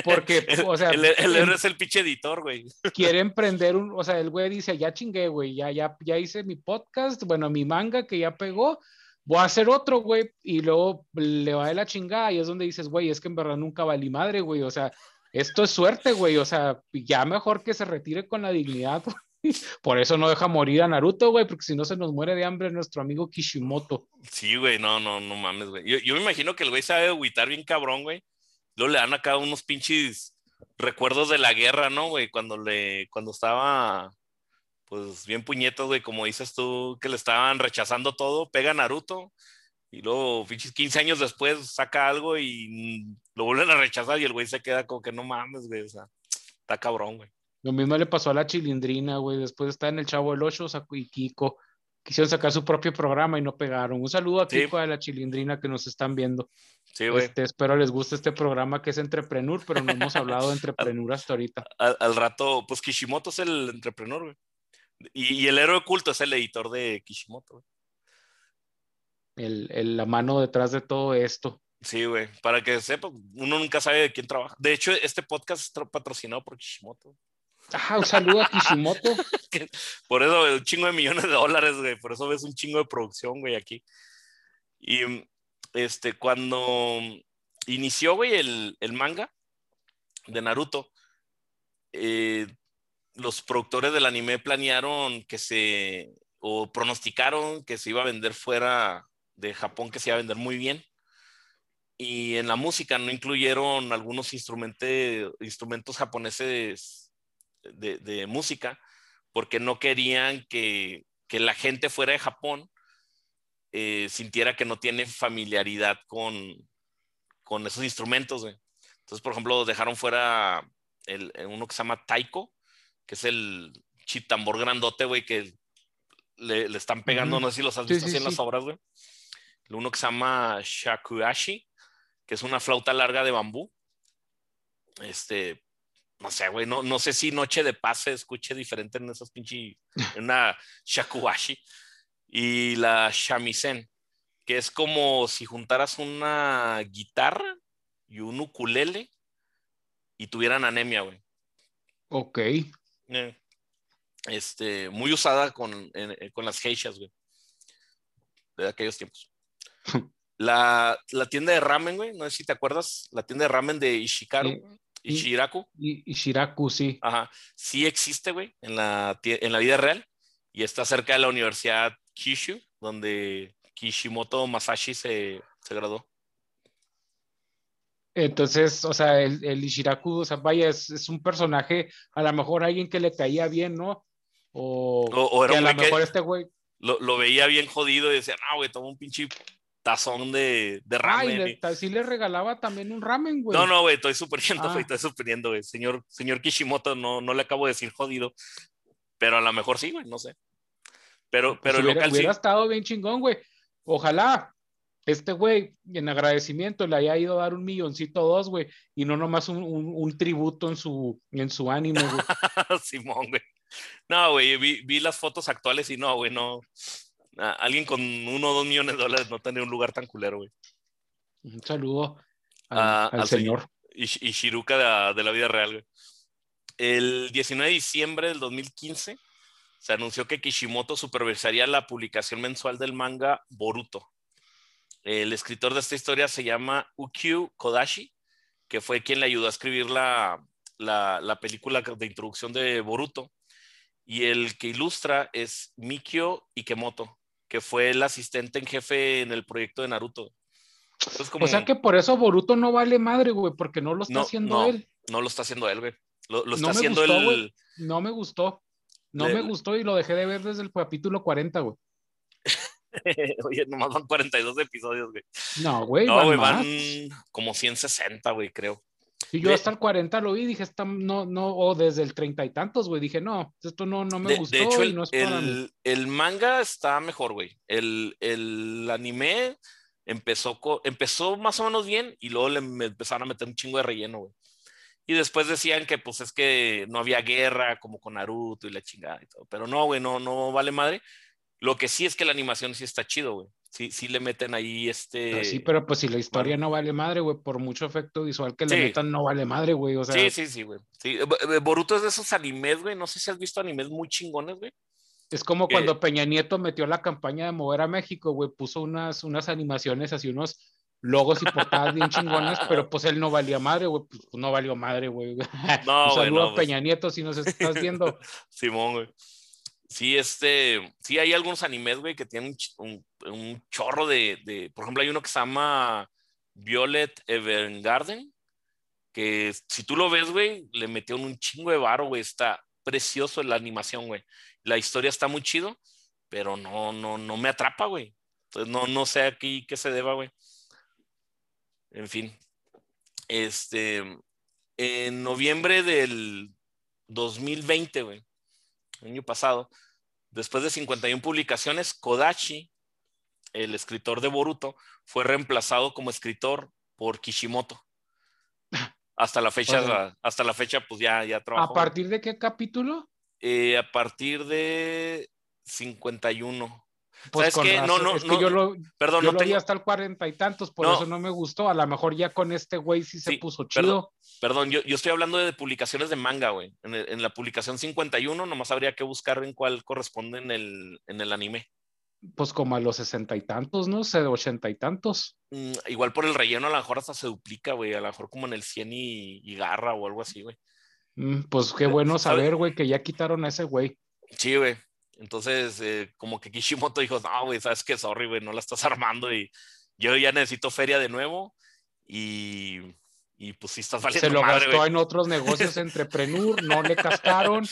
porque, o sea. el, héroe es el pinche editor, güey. Quiere emprender un, o sea, el güey dice, ya chingué, güey, ya, ya, ya hice mi podcast, bueno, mi manga que ya pegó, voy a hacer otro, güey, y luego le va de la chingada y es donde dices, güey, es que en verdad nunca valí madre, güey. O sea, esto es suerte, güey. O sea, ya mejor que se retire con la dignidad, güey. Por eso no deja morir a Naruto, güey, porque si no se nos muere de hambre nuestro amigo Kishimoto. Sí, güey, no, no, no mames, güey. Yo, me imagino que el güey sabe agüitar bien cabrón, güey. Luego le dan acá unos pinches recuerdos de la guerra, ¿no, güey? Cuando le, cuando estaba, pues bien puñetos, güey, como dices tú, que le estaban rechazando todo, pega Naruto. Y luego, pinches 15 años después, saca algo y lo vuelven a rechazar y el güey se queda como que no mames, güey. O sea, está cabrón, güey. Lo mismo le pasó a la Chilindrina, güey. Después de estar en el Chavo del Ocho, Saco y Kiko. Quisieron sacar su propio programa y no pegaron. Un saludo a Kiko de la Chilindrina que nos están viendo. Sí, güey. Este, espero les guste este programa que es Entrepreneur, pero no hemos hablado de Entrepreneur hasta ahorita. Al, rato, pues Kishimoto es el Entrepreneur, güey. Y, el héroe oculto es el editor de Kishimoto, güey. El, la mano detrás de todo esto. Sí, güey, para que sepa, uno nunca sabe de quién trabaja. De hecho, este podcast está patrocinado por Kishimoto. Ajá, un saludo a Kishimoto. por eso, un chingo de millones de dólares, güey. Por eso ves un chingo de producción, güey, aquí. Y este, cuando inició, güey, el, manga de Naruto, eh, los productores del anime planearon que se, o pronosticaron que se iba a vender fuera de Japón, que se iba a vender muy bien. y en la música no incluyeron algunos instrumentos japoneses de, música porque no querían que, que, la gente fuera de Japón eh, sintiera que no tiene familiaridad con, con esos instrumentos. Entonces, por ejemplo, dejaron fuera el, uno que se llama taiko, que es el chitambor grandote, güey, que le, le, están pegando, no sé si los has visto así en las obras, güey. Uno que se llama shakuashi, que es una flauta larga de bambú. Este, no sé, güey, no, no sé si Noche de Paz se escuche diferente en esas pinches, en una shakuhachi. Y la shamisen, que es como si juntaras una guitarra y un ukulele y tuvieran anemia, güey. Ok. Eh, este, muy usada con, con las geishas, güey. De aquellos tiempos. La, tienda de ramen, güey, no sé si te acuerdas, la tienda de ramen de Ishikaru, Ishiraku. Ishiraku, sí. Ajá, sí existe, güey, en la, en la vida real y está cerca de la Universidad Kishu, donde Kishimoto Masashi se, se graduó. Entonces, o sea, el, el Ishiraku, o sea, vaya, es, un personaje, a lo mejor alguien que le caía bien, ¿no? O, era a lo mejor este güey. Lo, lo, veía bien jodido y decía, no, güey, toma un pinche tazón de, de ramen. Ay, sí le regalaba también un ramen, güey. No, no, güey, estoy suponiendo, güey, ah. estoy suponiendo, güey. Señor, señor Kishimoto, no, no le acabo de decir jodido, pero a lo mejor sí, güey, no sé. Pero, pues pero hubiera, hubiera estado bien chingón, güey. Ojalá este güey, en agradecimiento, le haya ido a dar un milloncito o dos, güey, y no nomás un, un, tributo en su, en su anime, güey. Simón, güey. No, güey, vi, vi, las fotos actuales y no, güey, no alguien con uno o dos millones de dólares no tendría un lugar tan culero, güey. Un saludo al, señor. Y, Shiruka de, la vida real, güey. El 19 de diciembre del 2015 se anunció que Kishimoto supervisaría la publicación mensual del manga Boruto. El escritor de esta historia se llama Ukyu Kodashi, que fue quien le ayudó a escribir la, la, la película de introducción de Boruto. Y el que ilustra es Mikio Ikemoto, que fue el asistente en jefe en el proyecto de Naruto. O sea que por eso Boruto no vale madre, güey, porque no lo está haciendo él. No lo está haciendo él, güey. Lo, está haciendo él. No me gustó. No me gustó y lo dejé de ver desde el capítulo 40, güey. Oye, nomás van 42 episodios, güey. No, güey. No, güey, van como 160, güey, creo. Y yo hasta el 40 lo vi, dije, está, no, no, o desde el treinta y tantos, güey, dije, no, esto no, no me gustó. De hecho, el, no es para el, el, manga está mejor, güey. El, el anime empezó, empezó más o menos bien y luego le empezaron a meter un chingo de relleno, güey. Y después decían que pues es que no había guerra como con Naruto y la chingada y todo. Pero no, güey, no, no vale madre. Lo que sí es que la animación sí está chido, güey sí, sí le meten ahí este. sí, pero pues si la historia no vale madre, güey, por mucho efecto visual que le metan, no vale madre, güey. O sea... Sí, sí, sí, güey. Sí. Boruto es de esos animes, güey. No sé si has visto animes muy chingones, güey. Es como cuando Peña Nieto metió la campaña de mover a México, güey, puso unas, unas animaciones así, unos logos y portadas bien chingones, pero pues él no valía madre, güey, pues no valió madre, güey. No, Un saludo a pues. Peña Nieto si nos estás viendo. Simón, güey. Sí, este, sí hay algunos animes, güey, que tienen un, un, chorro de, de, por ejemplo, hay uno que se llama Violet Evergarden, que si tú lo ves, güey, le metieron un chingo de varo, güey, está precioso la animación, güey. La historia está muy chido, pero no, no, no me atrapa, güey. Entonces no, no sé aquí qué se deba, güey. En fin. Este, en noviembre del 2020, güey, año pasado, después de 51 publicaciones, Kodachi, el escritor de Boruto, fue reemplazado como escritor por Kishimoto. Hasta la fecha, hasta la fecha, pues ya, ya trabajó. ¿A partir de qué capítulo? Eh, a partir de 51. Pues ¿Sabes qué? No, no, no. Yo lo, perdón, no tengo... hasta el cuarenta y tantos, por eso no me gustó. A lo mejor ya con este güey sí se puso chido. Perdón, yo, yo, estoy hablando de publicaciones de manga, güey. En, en, la publicación 51, nomás habría que buscar en cuál corresponde en el, en el anime. Pues como a los sesenta y tantos, ¿no? sé, ochenta y tantos. Mm, igual por el relleno, a lo mejor hasta se duplica, güey. A lo mejor como en el 100 y, garra o algo así, güey. Mm, pues qué bueno saber, güey, que ya quitaron a ese güey. Sí, güey. Entonces, eh, como que Kishimoto dijo, no, güey, sabes qué, sorry, güey, no la estás armando y yo ya necesito feria de nuevo. y, y pues sí estás valiendo Se lo madre, gastó güey. en otros negocios entrepreneur, no le cascaron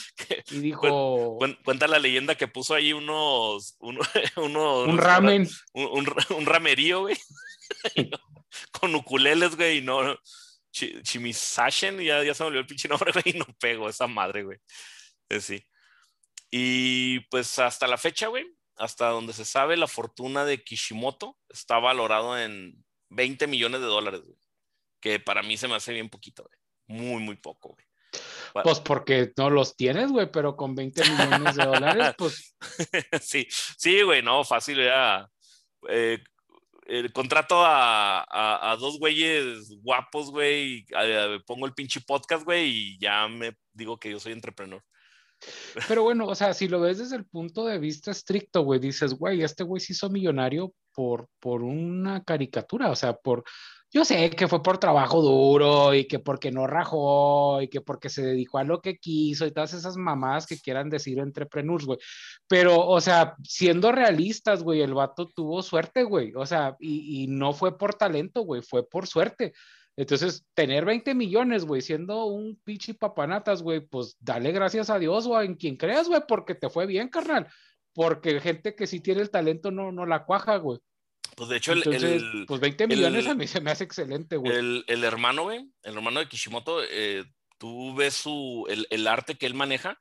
y dijo Cuen- Cuenta la leyenda que puso ahí unos, uno- unos un ramen. un, un, un ramerío, güey. No- con ukuleles, güey, y no. Chi- Chimisashen, ya, ya se me olvidó el pinche nombre, güey, y no pego esa madre, güey. Eh, sí. Y pues hasta la fecha, güey, hasta donde se sabe, la fortuna de Kishimoto está valorado en 20 millones de dólares, güey. Que para mí se me hace bien poquito, güey. Muy, muy poco, güey. Pues porque no los tienes, güey, pero con 20 millones de dólares, pues sí, sí, güey, no, fácil, ya. Eh, el contrato a, a, a dos güeyes guapos, güey, y, eh, pongo el pinche podcast, güey, y ya me digo que yo soy entrepreneur. Pero bueno, o sea, si lo ves desde el punto de vista estricto, güey, dices, güey, este güey se hizo millonario por, por una caricatura, o sea, por, yo sé que fue por trabajo duro y que porque no rajó y que porque se dedicó a lo que quiso y todas esas mamadas que quieran decir entrepreneurs, güey. Pero, o sea, siendo realistas, güey, el vato tuvo suerte, güey, o sea, y, y no fue por talento, güey, fue por suerte. Entonces, tener 20 millones, güey, siendo un pinche papanatas, güey, pues dale gracias a Dios o a en quien creas, güey, porque te fue bien, carnal. Porque gente que sí tiene el talento no, no la cuaja, güey. Pues de hecho, el, Entonces, el, pues 20 millones el- a mí se me hace excelente, güey. el- el hermano, güey, el hermano de Kishimoto, eh, tú ves su, el, el arte que él maneja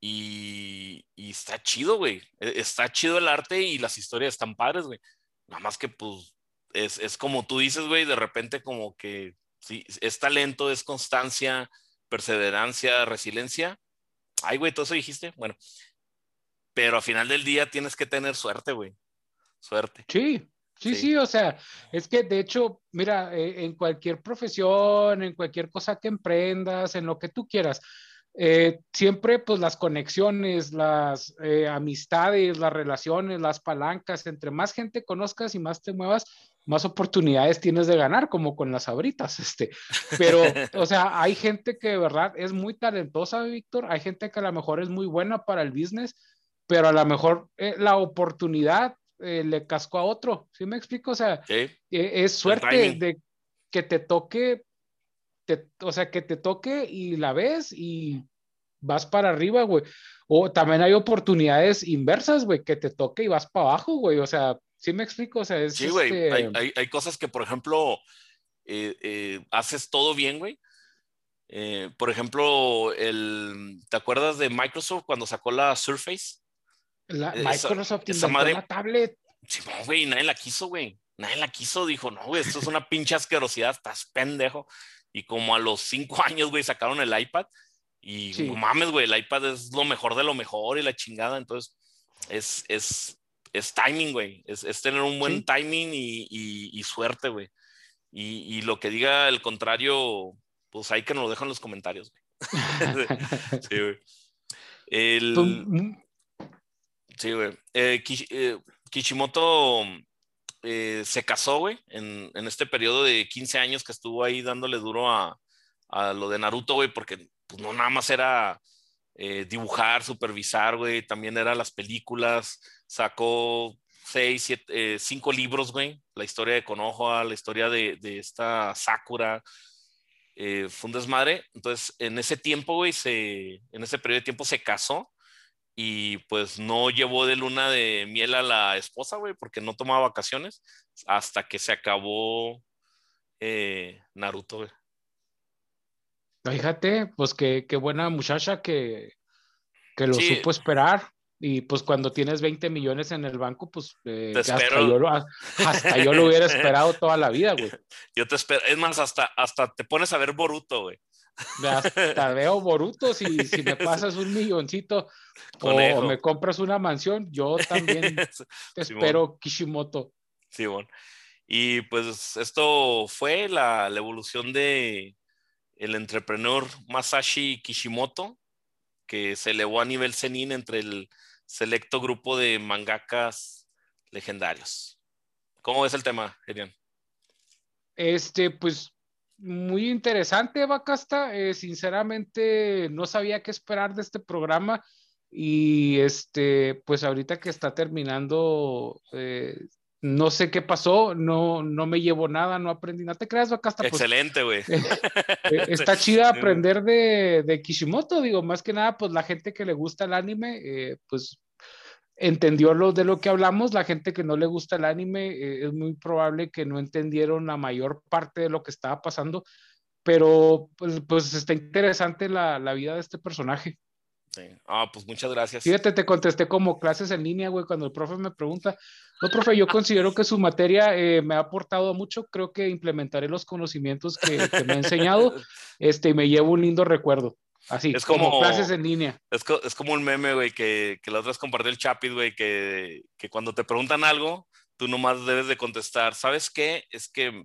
y, y está chido, güey. E- Está chido el arte y las historias están padres, güey. Nada más que, pues, es, es como tú dices, güey, de repente como que sí, es talento, es constancia, perseverancia, resiliencia. Ay, güey, todo eso dijiste. Bueno, pero al final del día tienes que tener suerte, güey. Suerte. Sí, sí, Sí. sí, o sea, es que de hecho, mira, eh, en cualquier profesión, en cualquier cosa que emprendas, en lo que tú quieras, eh, siempre pues las conexiones, las eh, amistades, las relaciones, las palancas, entre más gente conozcas y más te muevas, más oportunidades tienes de ganar, como con las abritas, este. Pero, o sea, hay gente que de verdad es muy talentosa, Víctor, hay gente que a lo mejor es muy buena para el business, pero a lo mejor eh, la oportunidad eh, le cascó a otro, ¿sí me explico? O sea, eh, es suerte de que te toque, te- o sea, que te toque y la ves y vas para arriba, güey. O también hay oportunidades inversas, güey, que te toque y vas para abajo, güey. O sea, ¿sí me explico? O sea, es Sí, güey. este, Hay, hay- hay cosas que, por ejemplo, eh, eh, haces todo bien, güey. Eh, por ejemplo, el, ¿te acuerdas de Microsoft cuando sacó la Surface? la- esa- Microsoft esa madre- la tablet. Sí, no, güey, nadie la quiso, güey. Nadie la quiso, dijo, no, güey, esto es una pinche asquerosidad, estás pendejo. Y como a los cinco años, güey, sacaron el iPad. Y Sí. no mames, güey, el iPad es lo mejor de lo mejor y la chingada. Entonces, es, es, es timing, güey. Es, es tener un buen Sí. timing y, y- y suerte, güey. Y, y lo que diga el contrario, pues ahí que nos lo dejan en los comentarios, güey. Sí, güey. El- Tú, mm, Sí, güey. Eh, Kish- eh, Kishimoto eh, se casó, güey, en, en este periodo de 15 años que estuvo ahí dándole duro a, a lo de Naruto, güey, porque pues, no nada más era eh, dibujar, supervisar, güey, también eran las películas, sacó seis, siete, eh, cinco libros, güey, la historia de Konoha, la historia de, de esta Sakura, eh, fue un desmadre, entonces en ese tiempo, güey, se, en ese periodo de tiempo se casó y pues no llevó de luna de miel a la esposa, güey, porque no tomaba vacaciones hasta que se acabó eh, Naruto, güey. Fíjate, pues qué, qué buena muchacha que, que lo Sí. supo esperar. Y pues cuando tienes 20 millones en el banco, pues eh, hasta, yo lo, hasta yo lo hubiera esperado toda la vida, güey. Yo te espero, es más, hasta, hasta te pones a ver Boruto, güey. Hasta veo Boruto, si, si me pasas un milloncito o, Conejo. o me compras una mansión, yo también te espero, Kishimoto. Sí, bueno. Y pues esto fue la, la evolución de el entrepreneur Masashi Kishimoto, que se elevó a nivel Zenin entre el selecto grupo de mangakas legendarios. ¿Cómo ves el tema, Gerian? Este, pues muy interesante, Bacasta. Eh, sinceramente, no sabía qué esperar de este programa. Y este, pues ahorita que está terminando, eh, no sé qué pasó, no, no me llevo nada, no aprendí, no te creas, Bacasta. Pues, Excelente, güey. Eh, está chida aprender de, de, Kishimoto, digo, más que nada, pues la gente que le gusta el anime, pues entendió lo de lo que hablamos, la gente que no le gusta el anime, eh, es muy probable que no entendieron la mayor parte de lo que estaba pasando, pero pues, pues está interesante la, la vida de este personaje. Ah, pues muchas gracias. Fíjate, te contesté como clases en línea, güey, cuando el profe me pregunta. No, profe, yo considero que su materia eh, me ha aportado mucho. Creo que implementaré los conocimientos que, me ha enseñado este, y me llevo un lindo recuerdo. Así, es como, clases en línea. Es, es como un meme, güey, que, que la otra vez compartió el Chapit, güey, que, que cuando te preguntan algo, tú nomás debes de contestar. ¿Sabes qué? Es que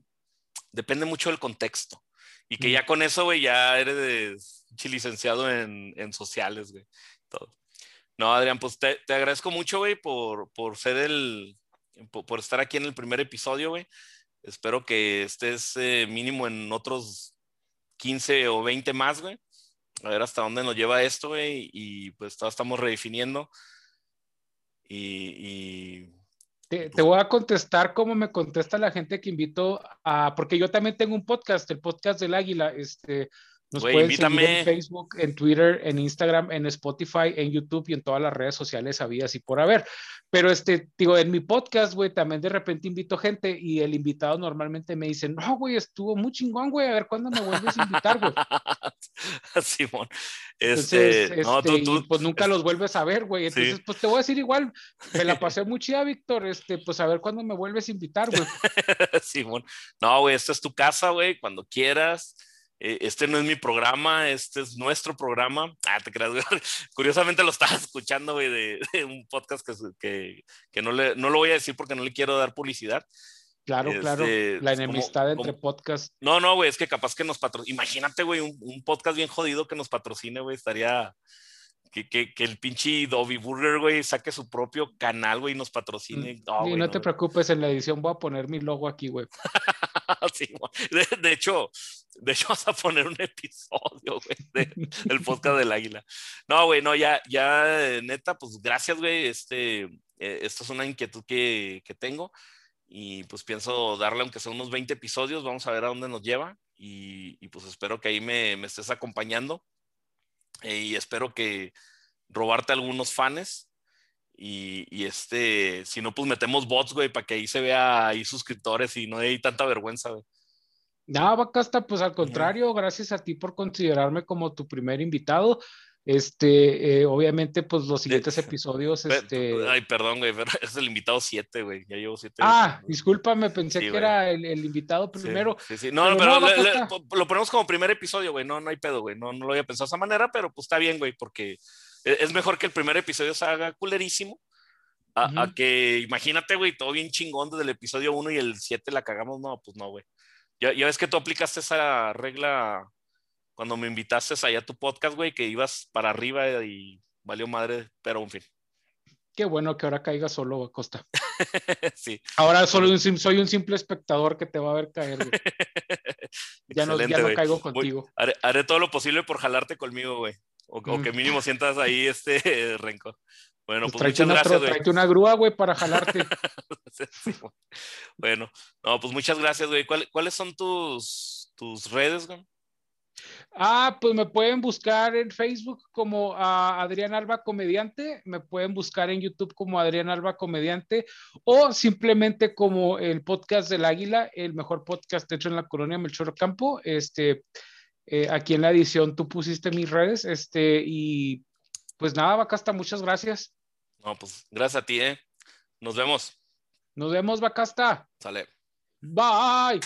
depende mucho del contexto. Y que ya con eso, güey, ya eres licenciado en, en sociales, güey. Todo. No, Adrián, pues te, te agradezco mucho, güey, por, por ser el, por, estar aquí en el primer episodio, güey. Espero que estés eh, mínimo en otros 15 o 20 más, güey. A ver hasta dónde nos lleva esto, güey. Y pues estamos redefiniendo. Y, y te, te, voy a contestar como me contesta la gente que invito a, porque yo también tengo un podcast, el podcast del Águila, este, nos pueden seguir en Facebook, en Twitter, en Instagram, en Spotify, en YouTube y en todas las redes sociales habías y por haber. Pero este, digo, en mi podcast, güey, también de repente invito gente y el invitado normalmente me dice, no, güey, estuvo muy chingón, güey, a ver cuándo me vuelves a invitar, güey. Simón. Este, Entonces, no, este, tú, pues nunca los vuelves a ver, güey. Entonces, pues te voy a decir igual, me la pasé muy chida, Víctor, este, pues a ver cuándo me vuelves a invitar, güey. Simón. No, güey, esta es tu casa, güey, cuando quieras este no es mi programa, este es nuestro programa. Ah, te creas, Curiosamente lo estaba escuchando, güey, de, un podcast que, que, no, le, no lo voy a decir porque no le quiero dar publicidad. Claro, claro. Este, la enemistad entre podcasts. No, no, güey, es que capaz que nos patrocine. Imagínate, güey, un, un, podcast bien jodido que nos patrocine, güey, estaría. Que, que, que, el pinche Dobby Burger, güey, saque su propio canal, güey, y nos patrocine. Mm, no, no, te preocupes, en la edición voy a poner mi logo aquí, güey. de, hecho, de hecho, vas a poner un episodio, güey, del podcast del águila. No, güey, no, ya, ya, neta, pues gracias, güey. Este, eh, esto es una inquietud que, que, tengo y pues pienso darle, aunque sea unos 20 episodios, vamos a ver a dónde nos lleva y, pues espero que ahí me, me estés acompañando eh, y espero que robarte algunos fans. Y, y, este, si no, pues metemos bots, güey, para que ahí se vea ahí suscriptores y no hay tanta vergüenza, güey. No, Bacasta, pues al contrario, gracias a ti por considerarme como tu primer invitado. Este, eh, obviamente, pues los siguientes episodios. Este... Ay, perdón, güey, pero es el invitado 7, güey. Ya llevo 7. Ah, discúlpame, pensé que era el, el, invitado primero. Sí, sí, No, pero, lo ponemos como primer episodio, güey. No, no hay pedo, güey. No, no lo había pensado de esa manera, pero pues está bien, güey, porque es mejor que el primer episodio se haga culerísimo. A, a que imagínate, güey, todo bien chingón desde el episodio 1 y el 7 la cagamos. No, pues no, güey. Ya, ves que tú aplicaste esa regla cuando me invitaste allá a tu podcast, güey, que ibas para arriba y valió madre, pero en fin. Qué bueno que ahora caiga solo, Acosta. sí. Ahora solo soy un simple espectador que te va a ver caer. ya, no, ya no caigo contigo. haré, todo lo posible por jalarte conmigo, güey. O, que mínimo sientas ahí este renco. Bueno, pues, pues muchas gracias, güey. Tráete una grúa, güey, para jalarte. bueno, no, pues muchas gracias, güey. ¿Cuáles son tus, tus redes, güey? Ah, pues me pueden buscar en Facebook como Adrián Alba Comediante, me pueden buscar en YouTube como Adrián Alba Comediante o simplemente como el podcast del Águila, el mejor podcast hecho en la colonia Melchor Campo. Este, eh, aquí en la edición tú pusiste mis redes, este, y pues nada, Bacasta, muchas gracias. No, pues gracias a ti, ¿eh? Nos vemos. Nos vemos, Bacasta. Sale. Bye.